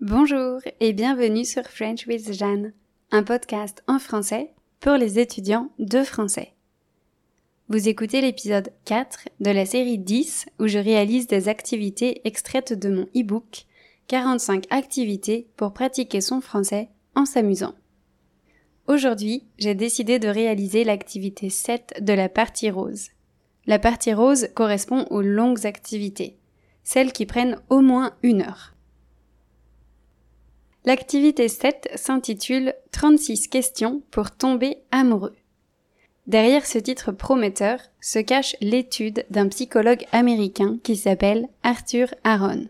Bonjour et bienvenue sur French with Jeanne, un podcast en français pour les étudiants de français. Vous écoutez l'épisode 4 de la série 10 où je réalise des activités extraites de mon e-book 45 activités pour pratiquer son français en s'amusant. Aujourd'hui, j'ai décidé de réaliser l'activité 7 de la partie rose. La partie rose correspond aux longues activités, celles qui prennent au moins une heure. L'activité 7 s'intitule 36 questions pour tomber amoureux. Derrière ce titre prometteur se cache l'étude d'un psychologue américain qui s'appelle Arthur Aaron.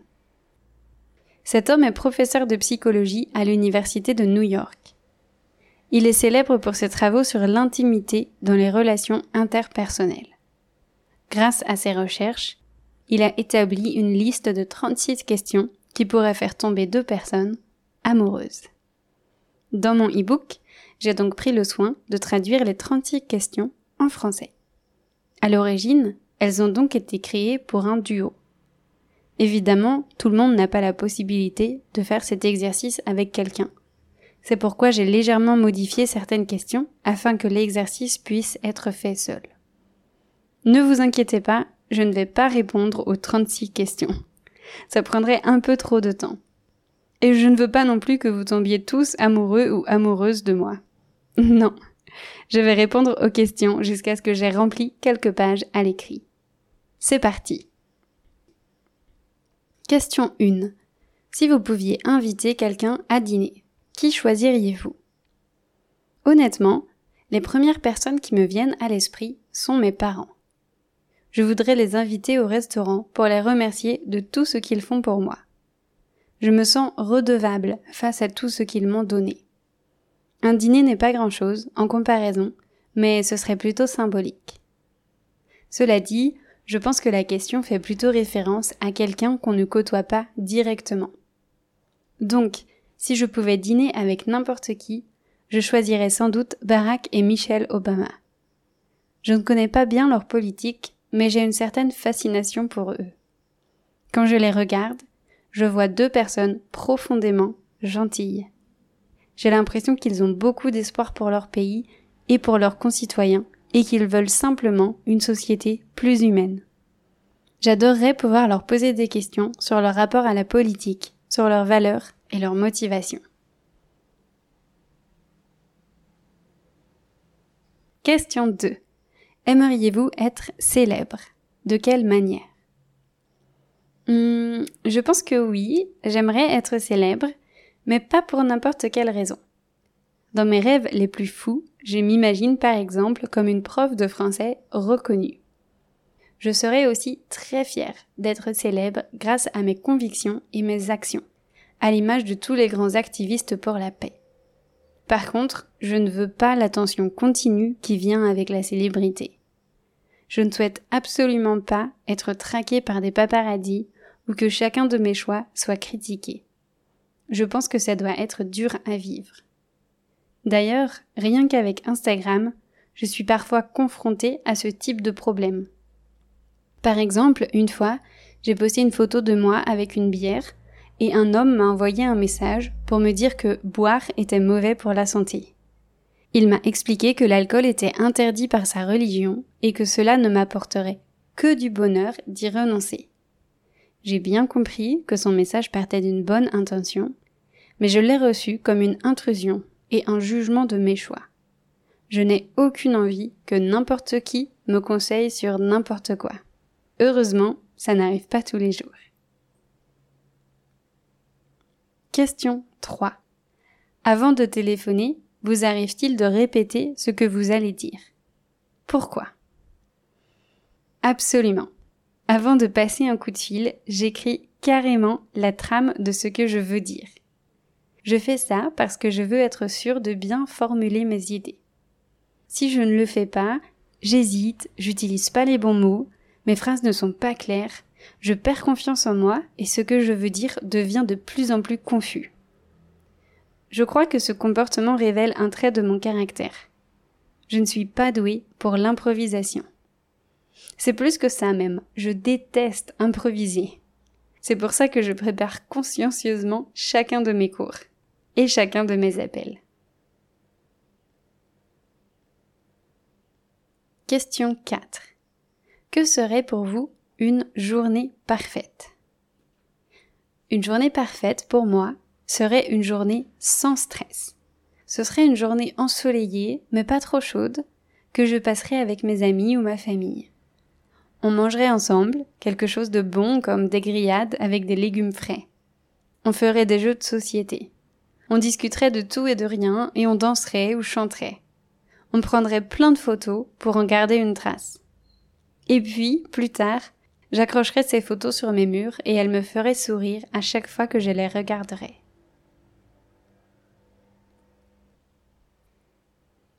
Cet homme est professeur de psychologie à l'université de New York. Il est célèbre pour ses travaux sur l'intimité dans les relations interpersonnelles. Grâce à ses recherches, il a établi une liste de 36 questions qui pourraient faire tomber deux personnes amoureuse. Dans mon e-book, j'ai donc pris le soin de traduire les 36 questions en français. À l'origine, elles ont donc été créées pour un duo. Évidemment, tout le monde n'a pas la possibilité de faire cet exercice avec quelqu'un. C'est pourquoi j'ai légèrement modifié certaines questions afin que l'exercice puisse être fait seul. Ne vous inquiétez pas, je ne vais pas répondre aux 36 questions. Ça prendrait un peu trop de temps. Et je ne veux pas non plus que vous tombiez tous amoureux ou amoureuses de moi. Non. Je vais répondre aux questions jusqu'à ce que j'ai rempli quelques pages à l'écrit. C'est parti. Question 1. Si vous pouviez inviter quelqu'un à dîner, qui choisiriez-vous? Honnêtement, les premières personnes qui me viennent à l'esprit sont mes parents. Je voudrais les inviter au restaurant pour les remercier de tout ce qu'ils font pour moi. Je me sens redevable face à tout ce qu'ils m'ont donné. Un dîner n'est pas grand-chose en comparaison, mais ce serait plutôt symbolique. Cela dit, je pense que la question fait plutôt référence à quelqu'un qu'on ne côtoie pas directement. Donc, si je pouvais dîner avec n'importe qui, je choisirais sans doute Barack et Michelle Obama. Je ne connais pas bien leur politique, mais j'ai une certaine fascination pour eux. Quand je les regarde, je vois deux personnes profondément gentilles. J'ai l'impression qu'ils ont beaucoup d'espoir pour leur pays et pour leurs concitoyens et qu'ils veulent simplement une société plus humaine. J'adorerais pouvoir leur poser des questions sur leur rapport à la politique, sur leurs valeurs et leurs motivations. Question 2. Aimeriez-vous être célèbre? De quelle manière? Hmm, je pense que oui, j'aimerais être célèbre, mais pas pour n'importe quelle raison. Dans mes rêves les plus fous, je m'imagine par exemple comme une prof de français reconnue. Je serais aussi très fière d'être célèbre grâce à mes convictions et mes actions, à l'image de tous les grands activistes pour la paix. Par contre, je ne veux pas l'attention continue qui vient avec la célébrité. Je ne souhaite absolument pas être traqué par des paparazzis ou que chacun de mes choix soit critiqué. Je pense que ça doit être dur à vivre. D'ailleurs, rien qu'avec Instagram, je suis parfois confrontée à ce type de problème. Par exemple, une fois, j'ai posté une photo de moi avec une bière et un homme m'a envoyé un message pour me dire que boire était mauvais pour la santé. Il m'a expliqué que l'alcool était interdit par sa religion et que cela ne m'apporterait que du bonheur d'y renoncer. J'ai bien compris que son message partait d'une bonne intention, mais je l'ai reçu comme une intrusion et un jugement de mes choix. Je n'ai aucune envie que n'importe qui me conseille sur n'importe quoi. Heureusement, ça n'arrive pas tous les jours. Question 3. Avant de téléphoner, vous arrive-t-il de répéter ce que vous allez dire? Pourquoi? Absolument. Avant de passer un coup de fil, j'écris carrément la trame de ce que je veux dire. Je fais ça parce que je veux être sûre de bien formuler mes idées. Si je ne le fais pas, j'hésite, j'utilise pas les bons mots, mes phrases ne sont pas claires, je perds confiance en moi et ce que je veux dire devient de plus en plus confus. Je crois que ce comportement révèle un trait de mon caractère. Je ne suis pas douée pour l'improvisation. C'est plus que ça même. Je déteste improviser. C'est pour ça que je prépare consciencieusement chacun de mes cours et chacun de mes appels. Question 4. Que serait pour vous une journée parfaite? Une journée parfaite, pour moi, serait une journée sans stress. Ce serait une journée ensoleillée, mais pas trop chaude, que je passerais avec mes amis ou ma famille. On mangerait ensemble quelque chose de bon comme des grillades avec des légumes frais. On ferait des jeux de société. On discuterait de tout et de rien et on danserait ou chanterait. On prendrait plein de photos pour en garder une trace. Et puis, plus tard, j'accrocherais ces photos sur mes murs et elles me feraient sourire à chaque fois que je les regarderais.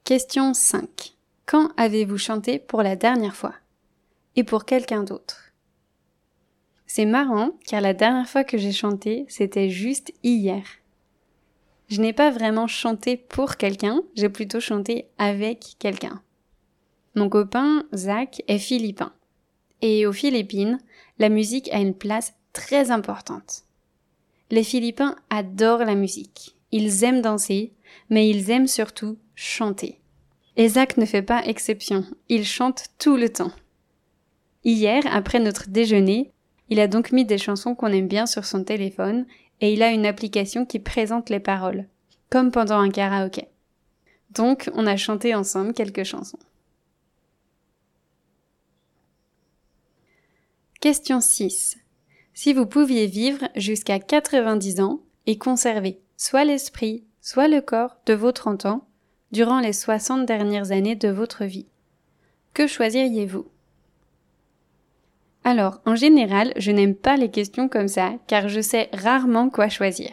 Question 5. Quand avez-vous chanté pour la dernière fois? Et pour quelqu'un d'autre C'est marrant car la dernière fois que j'ai chanté, c'était juste hier. Je n'ai pas vraiment chanté pour quelqu'un, j'ai plutôt chanté avec quelqu'un. Mon copain, Zach, est philippin. Et aux Philippines, la musique a une place très importante. Les Philippins adorent la musique. Ils aiment danser, mais ils aiment surtout chanter. Isaac ne fait pas exception, il chante tout le temps. Hier, après notre déjeuner, il a donc mis des chansons qu'on aime bien sur son téléphone et il a une application qui présente les paroles, comme pendant un karaoké. Donc, on a chanté ensemble quelques chansons. Question 6. Si vous pouviez vivre jusqu'à 90 ans et conserver soit l'esprit, soit le corps de vos 30 ans, durant les 60 dernières années de votre vie. Que choisiriez-vous? Alors, en général, je n'aime pas les questions comme ça, car je sais rarement quoi choisir.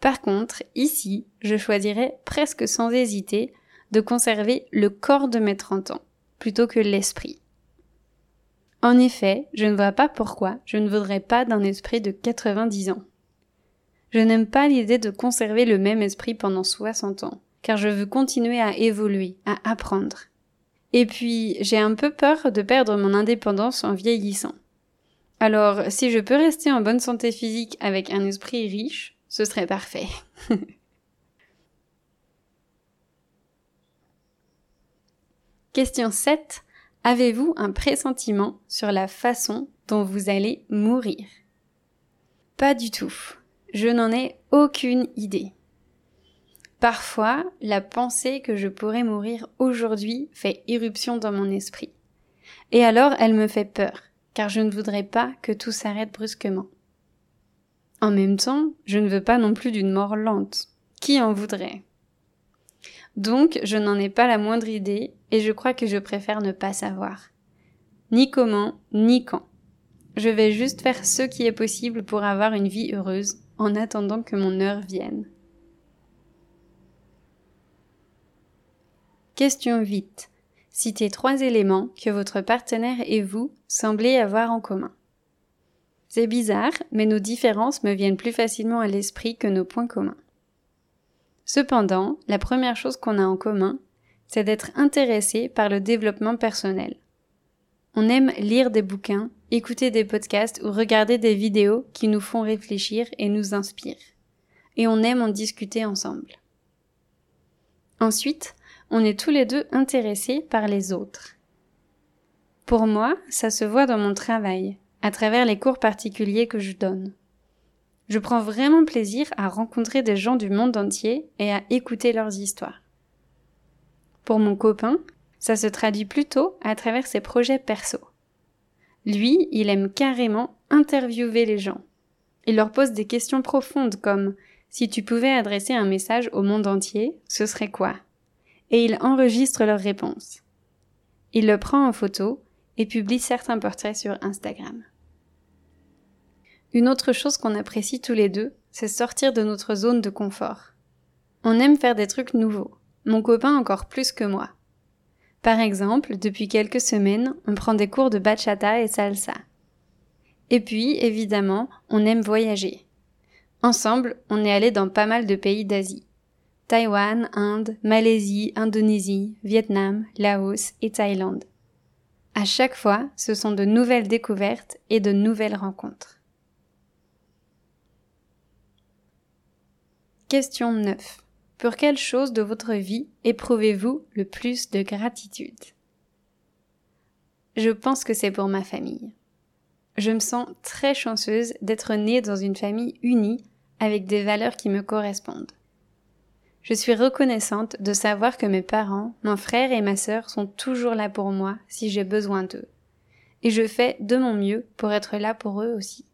Par contre, ici, je choisirais presque sans hésiter de conserver le corps de mes 30 ans, plutôt que l'esprit. En effet, je ne vois pas pourquoi je ne voudrais pas d'un esprit de 90 ans. Je n'aime pas l'idée de conserver le même esprit pendant 60 ans car je veux continuer à évoluer, à apprendre. Et puis, j'ai un peu peur de perdre mon indépendance en vieillissant. Alors, si je peux rester en bonne santé physique avec un esprit riche, ce serait parfait. Question 7. Avez-vous un pressentiment sur la façon dont vous allez mourir? Pas du tout. Je n'en ai aucune idée. Parfois, la pensée que je pourrais mourir aujourd'hui fait irruption dans mon esprit. Et alors elle me fait peur, car je ne voudrais pas que tout s'arrête brusquement. En même temps, je ne veux pas non plus d'une mort lente. Qui en voudrait? Donc, je n'en ai pas la moindre idée, et je crois que je préfère ne pas savoir. Ni comment, ni quand. Je vais juste faire ce qui est possible pour avoir une vie heureuse, en attendant que mon heure vienne. Question vite. Citez trois éléments que votre partenaire et vous semblez avoir en commun. C'est bizarre, mais nos différences me viennent plus facilement à l'esprit que nos points communs. Cependant, la première chose qu'on a en commun, c'est d'être intéressé par le développement personnel. On aime lire des bouquins, écouter des podcasts ou regarder des vidéos qui nous font réfléchir et nous inspirent. Et on aime en discuter ensemble. Ensuite, on est tous les deux intéressés par les autres. Pour moi, ça se voit dans mon travail, à travers les cours particuliers que je donne. Je prends vraiment plaisir à rencontrer des gens du monde entier et à écouter leurs histoires. Pour mon copain, ça se traduit plutôt à travers ses projets perso. Lui, il aime carrément interviewer les gens. Il leur pose des questions profondes comme si tu pouvais adresser un message au monde entier, ce serait quoi? Et il enregistre leurs réponses. Il le prend en photo et publie certains portraits sur Instagram. Une autre chose qu'on apprécie tous les deux, c'est sortir de notre zone de confort. On aime faire des trucs nouveaux, mon copain encore plus que moi. Par exemple, depuis quelques semaines, on prend des cours de bachata et salsa. Et puis, évidemment, on aime voyager. Ensemble, on est allé dans pas mal de pays d'Asie. Taïwan, Inde, Malaisie, Indonésie, Vietnam, Laos et Thaïlande. À chaque fois, ce sont de nouvelles découvertes et de nouvelles rencontres. Question 9. Pour quelle chose de votre vie éprouvez-vous le plus de gratitude? Je pense que c'est pour ma famille. Je me sens très chanceuse d'être née dans une famille unie avec des valeurs qui me correspondent. Je suis reconnaissante de savoir que mes parents, mon frère et ma sœur sont toujours là pour moi si j'ai besoin d'eux. Et je fais de mon mieux pour être là pour eux aussi.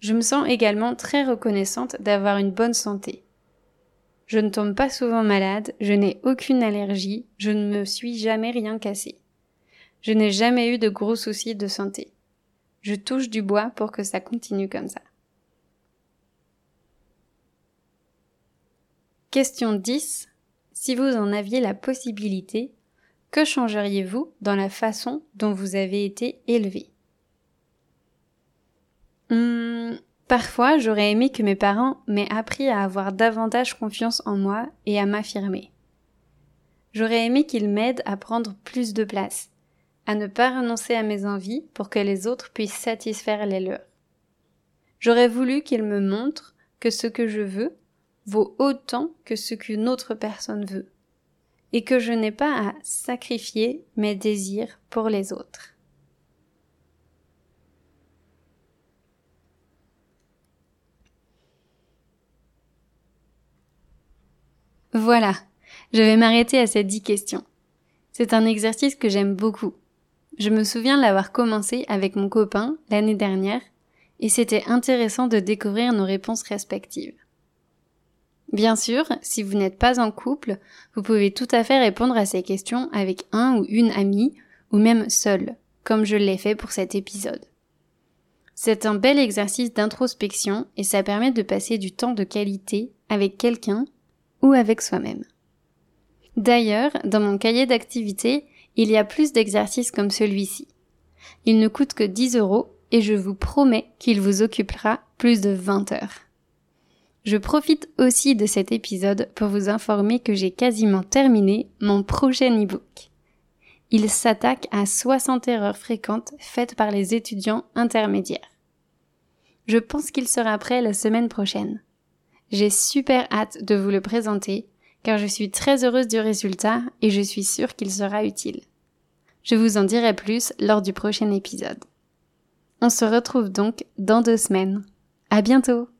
Je me sens également très reconnaissante d'avoir une bonne santé. Je ne tombe pas souvent malade, je n'ai aucune allergie, je ne me suis jamais rien cassé. Je n'ai jamais eu de gros soucis de santé. Je touche du bois pour que ça continue comme ça. Question 10. Si vous en aviez la possibilité, que changeriez-vous dans la façon dont vous avez été élevé? Hum, Parfois, j'aurais aimé que mes parents m'aient appris à avoir davantage confiance en moi et à m'affirmer. J'aurais aimé qu'ils m'aident à prendre plus de place, à ne pas renoncer à mes envies pour que les autres puissent satisfaire les leurs. J'aurais voulu qu'ils me montrent que ce que je veux vaut autant que ce qu'une autre personne veut, et que je n'ai pas à sacrifier mes désirs pour les autres. Voilà, je vais m'arrêter à ces dix questions. C'est un exercice que j'aime beaucoup. Je me souviens l'avoir commencé avec mon copain l'année dernière et c'était intéressant de découvrir nos réponses respectives. Bien sûr, si vous n'êtes pas en couple, vous pouvez tout à fait répondre à ces questions avec un ou une amie ou même seul, comme je l'ai fait pour cet épisode. C'est un bel exercice d'introspection et ça permet de passer du temps de qualité avec quelqu'un ou avec soi-même. D'ailleurs, dans mon cahier d'activité, il y a plus d'exercices comme celui-ci. Il ne coûte que 10 euros et je vous promets qu'il vous occupera plus de 20 heures. Je profite aussi de cet épisode pour vous informer que j'ai quasiment terminé mon prochain e-book. Il s'attaque à 60 erreurs fréquentes faites par les étudiants intermédiaires. Je pense qu'il sera prêt la semaine prochaine. J'ai super hâte de vous le présenter car je suis très heureuse du résultat et je suis sûre qu'il sera utile. Je vous en dirai plus lors du prochain épisode. On se retrouve donc dans deux semaines. À bientôt!